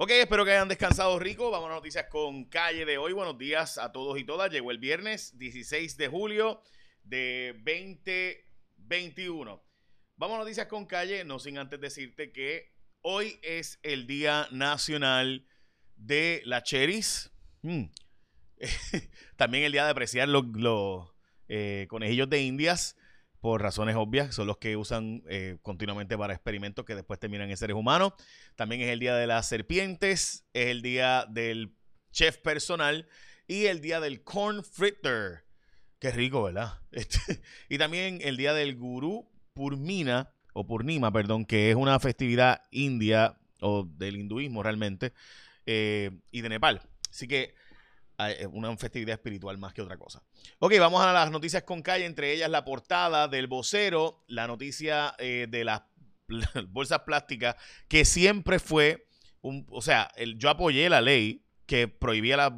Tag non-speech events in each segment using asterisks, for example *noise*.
Ok, espero que hayan descansado rico. Vamos a noticias con calle de hoy. Buenos días a todos y todas. Llegó el viernes 16 de julio de 2021. Vamos a noticias con calle, no sin antes decirte que hoy es el Día Nacional de la Cheris. Mm. *laughs* También el día de apreciar los, eh, conejillos de indias por razones obvias, son los que usan eh, continuamente para experimentos que después terminan en seres humanos. También es el día de las serpientes, es el día del chef personal y el día del corn fritter. Qué rico, ¿verdad? *laughs* Este, y también el día del gurú Purmina, o Purnima, perdón, que es una festividad india o del hinduismo realmente, eh, y de Nepal. Así que una festividad espiritual más que otra cosa. Ok, vamos a las noticias con calle, entre ellas la portada del vocero, la noticia eh, de las *laughs* bolsas plásticas, que siempre fue, un, o sea, el, yo apoyé la ley que prohibía las,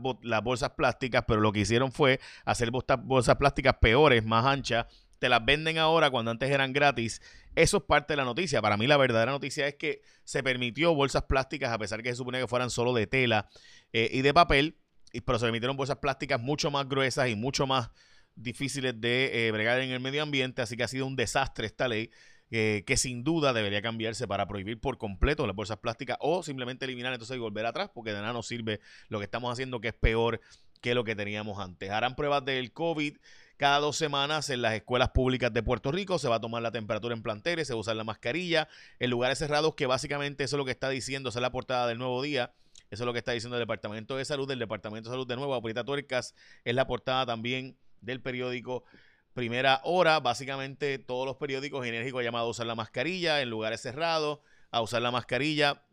bolsas plásticas, pero lo que hicieron fue hacer bolsas plásticas peores, más anchas, te las venden ahora cuando antes eran gratis. Eso es parte de la noticia. Para mí la verdadera noticia es que se permitió bolsas plásticas, a pesar que se suponía que fueran solo de tela eh, y de papel, pero se permitieron bolsas plásticas mucho más gruesas y mucho más difíciles de eh, bregar en el medio ambiente, así que ha sido un desastre esta ley. Eh, que sin duda debería cambiarse para prohibir por completo las bolsas plásticas o simplemente eliminar entonces y volver atrás, porque de nada nos sirve lo que estamos haciendo, que es peor que lo que teníamos antes. Harán pruebas del COVID cada dos semanas en las escuelas públicas de Puerto Rico. Se va a tomar la temperatura en planteles, se va a usar la mascarilla en lugares cerrados, que básicamente eso es lo que está diciendo, esa es la portada del nuevo día eso es lo que está diciendo el Departamento de Salud. Del Departamento de Salud de nuevo, Aprita Tuercas es la portada también del periódico Primera Hora. Básicamente todos los periódicos enérgicos llamados a usar la mascarilla en lugares cerrados, a usar la mascarilla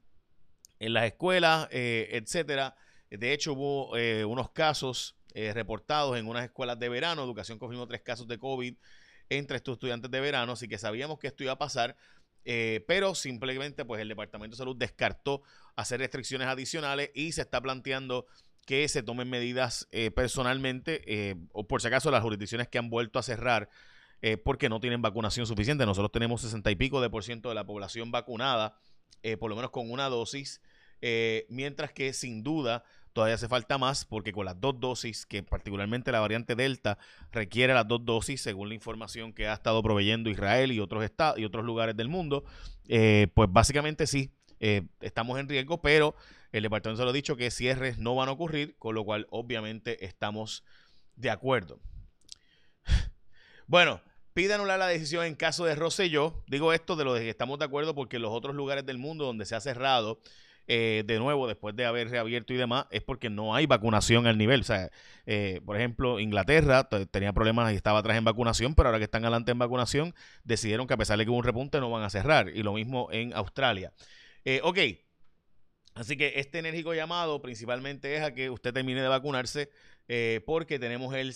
en las escuelas, eh, etcétera. De hecho, hubo eh, unos casos eh, reportados en unas escuelas de verano. Educación confirmó tres casos de COVID entre estos estudiantes de verano, así que sabíamos que esto iba a pasar. Eh, pero simplemente pues el Departamento de Salud descartó hacer restricciones adicionales y se está planteando que se tomen medidas eh, personalmente eh, o por si acaso las jurisdicciones que han vuelto a cerrar porque no tienen vacunación suficiente. Nosotros tenemos 60 y pico de por ciento de la población vacunada, por lo menos con una dosis, mientras que sin duda Todavía hace falta más porque con las dos dosis, que particularmente la variante Delta requiere las dos dosis, según la información que ha estado proveyendo Israel y otros estados y otros lugares del mundo, eh, pues básicamente sí, eh, estamos en riesgo, pero el departamento se lo ha dicho que cierres no van a ocurrir, con lo cual obviamente estamos de acuerdo. Bueno, pide anular la decisión en caso de Rosselló. Digo esto de lo de que estamos de acuerdo porque los otros lugares del mundo donde se ha cerrado eh, de nuevo, después de haber reabierto y demás, es porque no hay vacunación al nivel. O sea, eh, por ejemplo, Inglaterra tenía problemas y estaba atrás en vacunación, pero ahora que están adelante en vacunación, decidieron que a pesar de que hubo un repunte, no van a cerrar. Y lo mismo en Australia. Eh, ok. Así que este enérgico llamado principalmente es a que usted termine de vacunarse porque tenemos el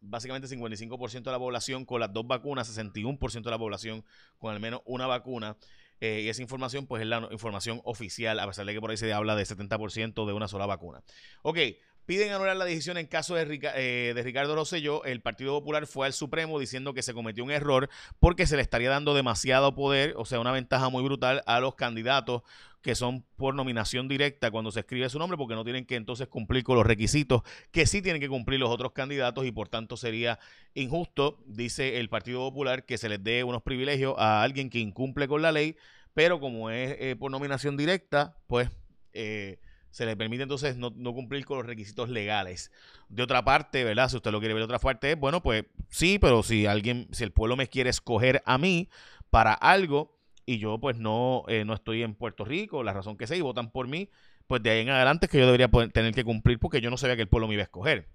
básicamente 55% de la población con las dos vacunas, 61% de la población con al menos una vacuna. Eh, y esa información, pues es la información oficial, a pesar de que por ahí se habla de 70% de una sola vacuna. Ok, piden anular la decisión en caso de, eh, de, Ricardo Rosselló. El Partido Popular fue al Supremo diciendo que se cometió un error porque se le estaría dando demasiado poder, o sea, una ventaja muy brutal a los candidatos que son por nominación directa cuando se escribe su nombre, porque no tienen que entonces cumplir con los requisitos que sí tienen que cumplir los otros candidatos y por tanto sería injusto, dice el Partido Popular, que se les dé unos privilegios a alguien que incumple con la ley, pero como es eh, por nominación directa, pues eh, se le permite entonces no, no, cumplir con los requisitos legales. De otra parte, ¿verdad? Si usted lo quiere ver de otra parte, bueno, pues sí, pero si alguien, si el pueblo me quiere escoger a mí para algo, y yo pues no, eh, no estoy en Puerto Rico, la razón que sé, y votan por mí, pues de ahí en adelante es que yo debería tener que cumplir porque yo no sabía que el pueblo me iba a escoger.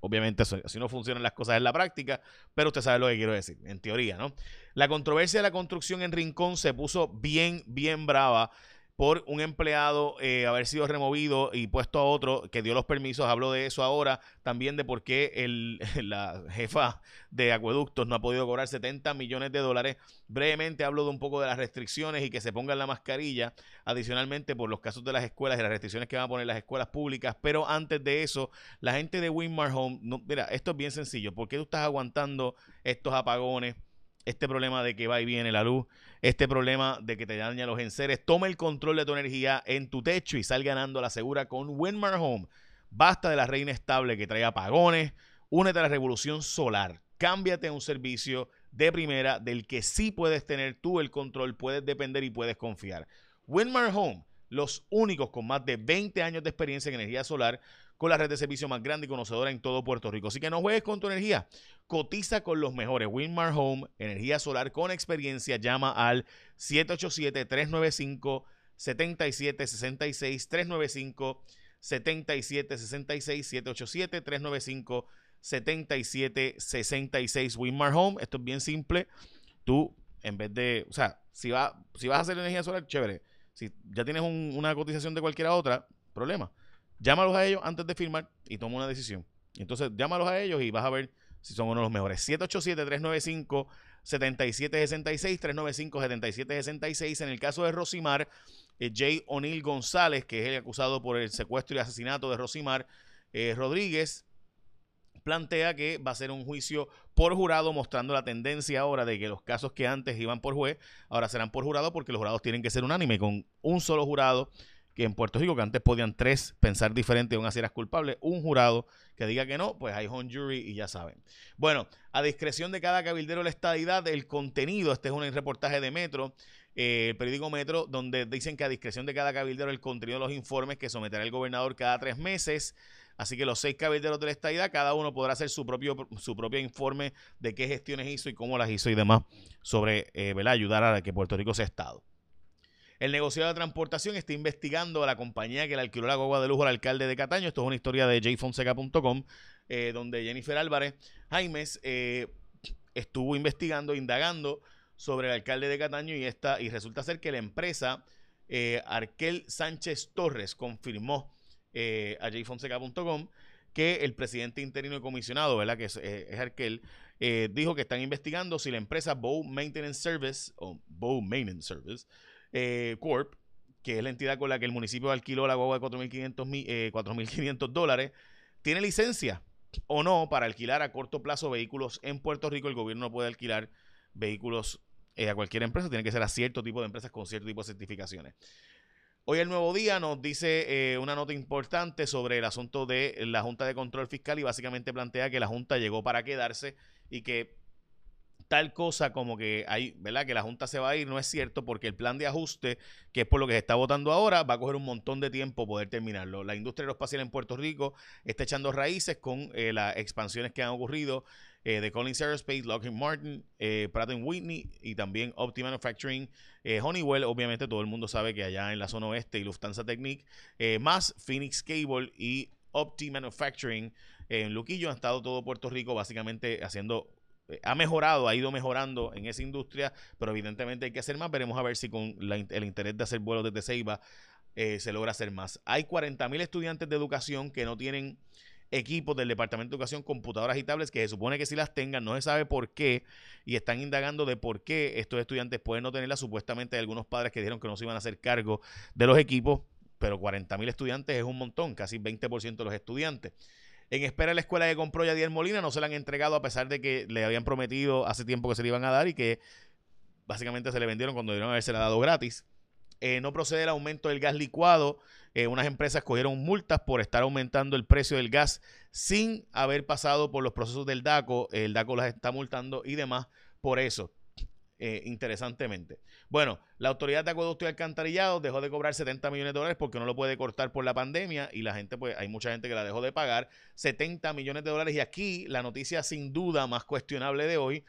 Obviamente así no funcionan las cosas en la práctica, pero usted sabe lo que quiero decir, en teoría, ¿no? La controversia de la construcción en Rincón se puso bien, bien brava por un empleado eh, haber sido removido y puesto a otro que dio los permisos. Hablo de eso ahora, también de por qué el, *laughs* la jefa de acueductos no ha podido cobrar 70 millones de dólares. Brevemente hablo de un poco de las restricciones y que se pongan la mascarilla, adicionalmente por los casos de las escuelas y las restricciones que van a poner las escuelas públicas. Pero antes de eso, la gente de Winmar Home, no, mira, esto es bien sencillo. ¿Por qué tú estás aguantando estos apagones? Este problema de que va y viene la luz, este problema de que te daña los enseres, toma el control de tu energía en tu techo y sal ganando la segura con Winmar Home. Basta de la reina estable que trae apagones, únete a la revolución solar. Cámbiate a un servicio de primera del que sí puedes tener tú el control, puedes depender y puedes confiar. Winmar Home, los únicos con más de 20 años de experiencia en energía solar, con la red de servicio más grande y conocedora en todo Puerto Rico. Así que no juegues con tu energía. Cotiza con los mejores. Winmar Home, energía solar con experiencia. Llama al 787-395-7766. 395-7766. 787-395-7766. Winmar Home. Esto es bien simple. Tú, en vez de, o sea, si, va, si vas a hacer energía solar, chévere. Si ya tienes una cotización de cualquier otra, problema Llámalos a ellos antes de firmar y toma una decisión. Entonces, llámalos a ellos y vas a ver si son uno de los mejores. 787-395-7766, 395-7766. En el caso de Rosimar, eh, Jay O'Neill González, que es el acusado por el secuestro y asesinato de Rosimar eh, Rodríguez, plantea que va a ser un juicio por jurado, mostrando la tendencia ahora de que los casos que antes iban por juez, ahora serán por jurado porque los jurados tienen que ser unánime con un solo jurado que en Puerto Rico, que antes podían tres pensar diferente y aún así eras culpable, un jurado que diga que no, pues hay home jury y ya saben. Bueno, a discreción de cada cabildero la estadidad, el contenido, este es un reportaje de Metro, eh, el periódico Metro, donde dicen que a discreción de cada cabildero el contenido de los informes que someterá el gobernador cada tres meses. Así que los seis cabilderos de la estadidad, cada uno podrá hacer su propio, su propio informe de qué gestiones hizo y cómo las hizo y demás sobre eh, ayudar a que Puerto Rico sea Estado. El negociado de transportación está investigando a la compañía que le alquiló la guagua de lujo al alcalde de Cataño. Esto es una historia de jfonseca.com, eh, donde Jennifer Álvarez Jaimes eh, estuvo investigando, indagando sobre el alcalde de Cataño y, esta, y resulta ser que la empresa eh, Arquel Sánchez Torres confirmó eh, a jfonseca.com que el presidente interino y comisionado, ¿verdad? que es, Arquel, dijo que están investigando si la empresa Bow Maintenance Service o Bow Maintenance Service eh, Corp, que es la entidad con la que el municipio alquiló la guagua de 4.500 eh, dólares, tiene licencia o no para alquilar a corto plazo vehículos en Puerto Rico. El gobierno no puede alquilar vehículos eh, a cualquier empresa, tiene que ser a cierto tipo de empresas con cierto tipo de certificaciones. Hoy el Nuevo Día nos dice una nota importante sobre el asunto de la Junta de Control Fiscal y básicamente plantea que la Junta llegó para quedarse y que tal cosa como que hay, ¿verdad? Que la Junta se va a ir, no es cierto, porque el plan de ajuste, que es por lo que se está votando ahora, va a coger un montón de tiempo poder terminarlo. La industria aeroespacial en Puerto Rico está echando raíces con eh, las expansiones que han ocurrido eh, de Collins Aerospace, Lockheed Martin, eh, Pratt Whitney y también Opti Manufacturing, Honeywell, obviamente todo el mundo sabe que allá en la zona oeste y Lufthansa Technic, más Phoenix Cable y Opti Manufacturing en Luquillo han estado todo Puerto Rico básicamente haciendo eh, ha mejorado, ha ido mejorando en esa industria, pero evidentemente hay que hacer más. Veremos a ver si con el interés de hacer vuelos desde Ceiba eh, se logra hacer más. Hay 40 mil estudiantes de educación que no tienen equipos del Departamento de Educación, computadoras y tablets, que se supone que si las tengan, no se sabe por qué, y están indagando de por qué estos estudiantes pueden no tenerlas. Supuestamente hay algunos padres que dijeron que no se iban a hacer cargo de los equipos, pero 40 mil estudiantes es un montón, casi 20% de los estudiantes. En espera de la escuela que compró Yadier Molina, no se la han entregado a pesar de que le habían prometido hace tiempo que se le iban a dar y que básicamente se le vendieron cuando debieron haberse la dado gratis. Eh, no procede el aumento del gas licuado. Eh, unas empresas cogieron multas por estar aumentando el precio del gas sin haber pasado por los procesos del DACO. El DACO las está multando y demás por eso. Eh, interesantemente. Bueno, la Autoridad de Acueducto y Alcantarillado dejó de cobrar 70 millones de dólares porque no lo puede cortar por la pandemia y la gente, pues hay mucha gente que la dejó de pagar 70 millones de dólares y aquí la noticia sin duda más cuestionable de hoy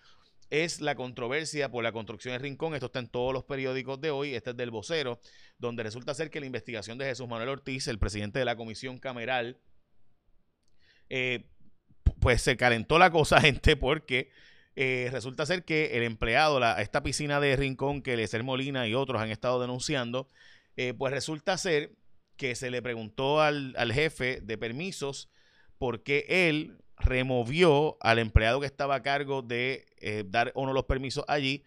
es la controversia por la construcción de Rincón. Esto está en todos los periódicos de hoy. Este es del vocero, donde resulta ser que la investigación de Jesús Manuel Ortiz, el presidente de la comisión cameral, eh, pues se calentó la cosa, *laughs* gente, porque eh, resulta ser que el empleado, la, esta piscina de Rincón que Lecer Molina y otros han estado denunciando, eh, pues resulta ser que se le preguntó al, jefe de permisos por qué él removió al empleado que estaba a cargo de eh, dar uno de los permisos allí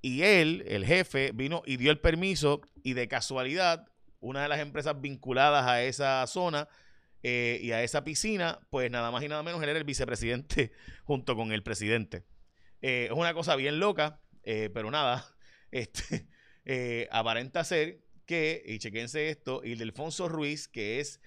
y él, el jefe, vino y dio el permiso y de casualidad una de las empresas vinculadas a esa zona y a esa piscina, pues nada más y nada menos él era el vicepresidente *laughs* junto con el presidente. Eh, es una cosa bien loca, eh, pero nada, *laughs* este, eh, aparenta ser que, y chequense esto, y Delfonso Ruiz, que es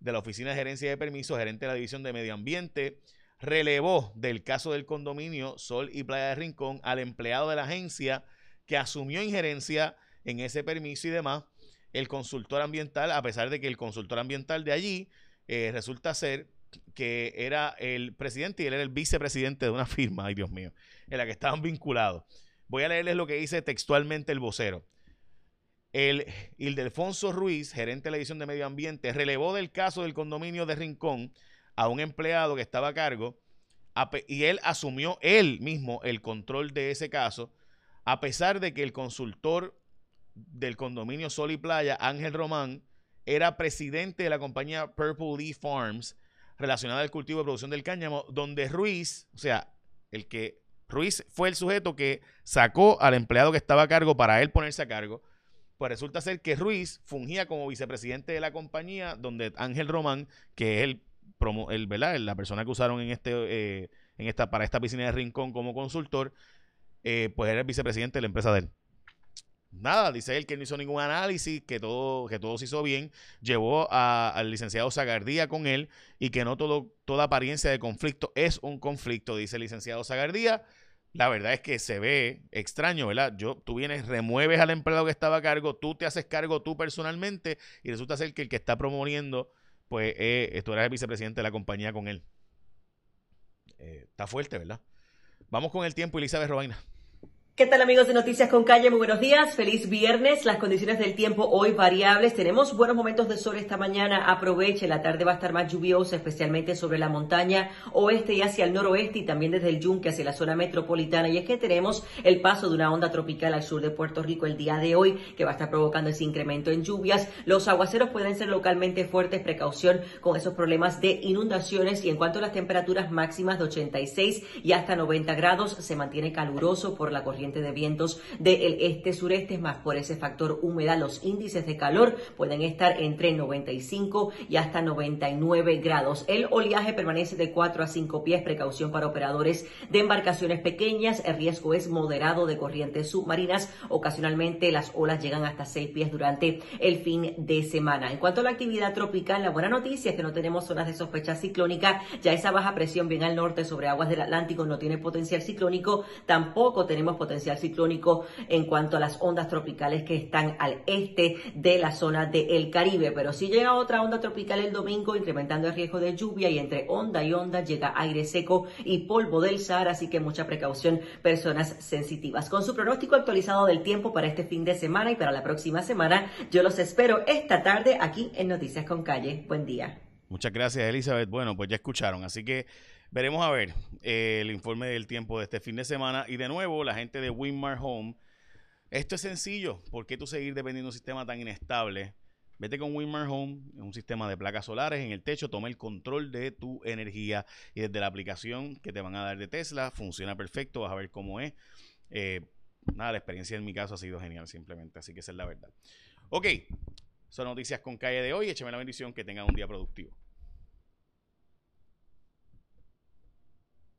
de la Oficina de Gerencia de Permisos, gerente de la División de Medio Ambiente, relevó del caso del condominio Sol y Playa de Rincón al empleado de la agencia que asumió injerencia en ese permiso y demás, el consultor ambiental, a pesar de que el consultor ambiental de allí resulta ser que era el presidente y él era el vicepresidente de una *laughs* firma, ay Dios mío, en la que estaban vinculados. Voy a leerles lo que dice textualmente el vocero. El Ildefonso Ruiz, gerente de la edición de Medio Ambiente, relevó del caso del condominio de Rincón a un empleado que estaba a cargo y él asumió él mismo el control de ese caso, a pesar de que el consultor del condominio Sol y Playa, Ángel Román, era presidente de la compañía Purple Leaf Farms, relacionada al cultivo y producción del cáñamo, donde Ruiz, o sea, el que Ruiz fue el sujeto que sacó al empleado que estaba a cargo para él ponerse a cargo. Pues resulta ser que Ruiz fungía como vicepresidente de la compañía, donde Ángel Román, que es el, promo, el ¿verdad? la persona que usaron en este, eh, en esta, para esta piscina de Rincón como consultor, eh, pues era el vicepresidente de la empresa de él. Nada, dice él que no hizo ningún análisis, que todo, que todo se hizo bien, llevó al licenciado Zagardía con él y que no todo, toda apariencia de conflicto es un conflicto, dice el licenciado Zagardía. La verdad es que se ve extraño, ¿verdad? Yo, tú vienes, remueves al empleado que estaba a cargo, tú te haces cargo tú personalmente y resulta ser que el que está promoviendo, pues eh, tú eres el vicepresidente de la compañía con él. Eh, está fuerte, ¿verdad? Vamos con el tiempo, Elizabeth Robaina. ¿Qué tal amigos de Noticias con Calle? Muy buenos días, feliz viernes. Las condiciones del tiempo hoy variables. Tenemos buenos momentos de sol esta mañana. Aproveche, la tarde va a estar más lluviosa, especialmente sobre la montaña oeste y hacia el noroeste y también desde el yunque hacia la zona metropolitana. Y es que tenemos el paso de una onda tropical al sur de Puerto Rico el día de hoy que va a estar provocando ese incremento en lluvias. Los aguaceros pueden ser localmente fuertes, precaución con esos problemas de inundaciones. Y en cuanto a las temperaturas máximas de 86 y hasta 90 grados, se mantiene caluroso por la corriente de vientos del este-sureste, más por ese factor humedad, los índices de calor pueden estar entre 95 y hasta 99 grados. El oleaje permanece de 4 a 5 pies, precaución para operadores de embarcaciones pequeñas, el riesgo es moderado de corrientes submarinas, ocasionalmente las olas llegan hasta 6 pies durante el fin de semana. En cuanto a la actividad tropical, la buena noticia es que no tenemos zonas de sospecha ciclónica, ya esa baja presión bien al norte sobre aguas del Atlántico no tiene potencial ciclónico, tampoco tenemos potencial ciclónico en cuanto a las ondas tropicales que están al este de la zona del Caribe. Pero si llega otra onda tropical el domingo, incrementando el riesgo de lluvia y entre onda y onda llega aire seco y polvo del Sahara, así que mucha precaución, personas sensitivas. Con su pronóstico actualizado del tiempo para este fin de semana y para la próxima semana, yo los espero esta tarde aquí en Noticias con Calle. Buen día. Muchas gracias, Elizabeth. Bueno, pues ya escucharon, así que Veremos a ver eh, el informe del tiempo de este fin de semana. Y de nuevo, la gente de Winmar Home. Esto es sencillo. ¿Por qué tú seguir dependiendo de un sistema tan inestable? Vete con Winmar Home, un sistema de placas solares en el techo, toma el control de tu energía y desde la aplicación que te van a dar de Tesla, funciona perfecto, vas a ver cómo es. Eh, nada, la experiencia en mi caso ha sido genial simplemente, así que esa es la verdad. Ok, son noticias con calle de hoy, écheme la bendición, que tengan un día productivo.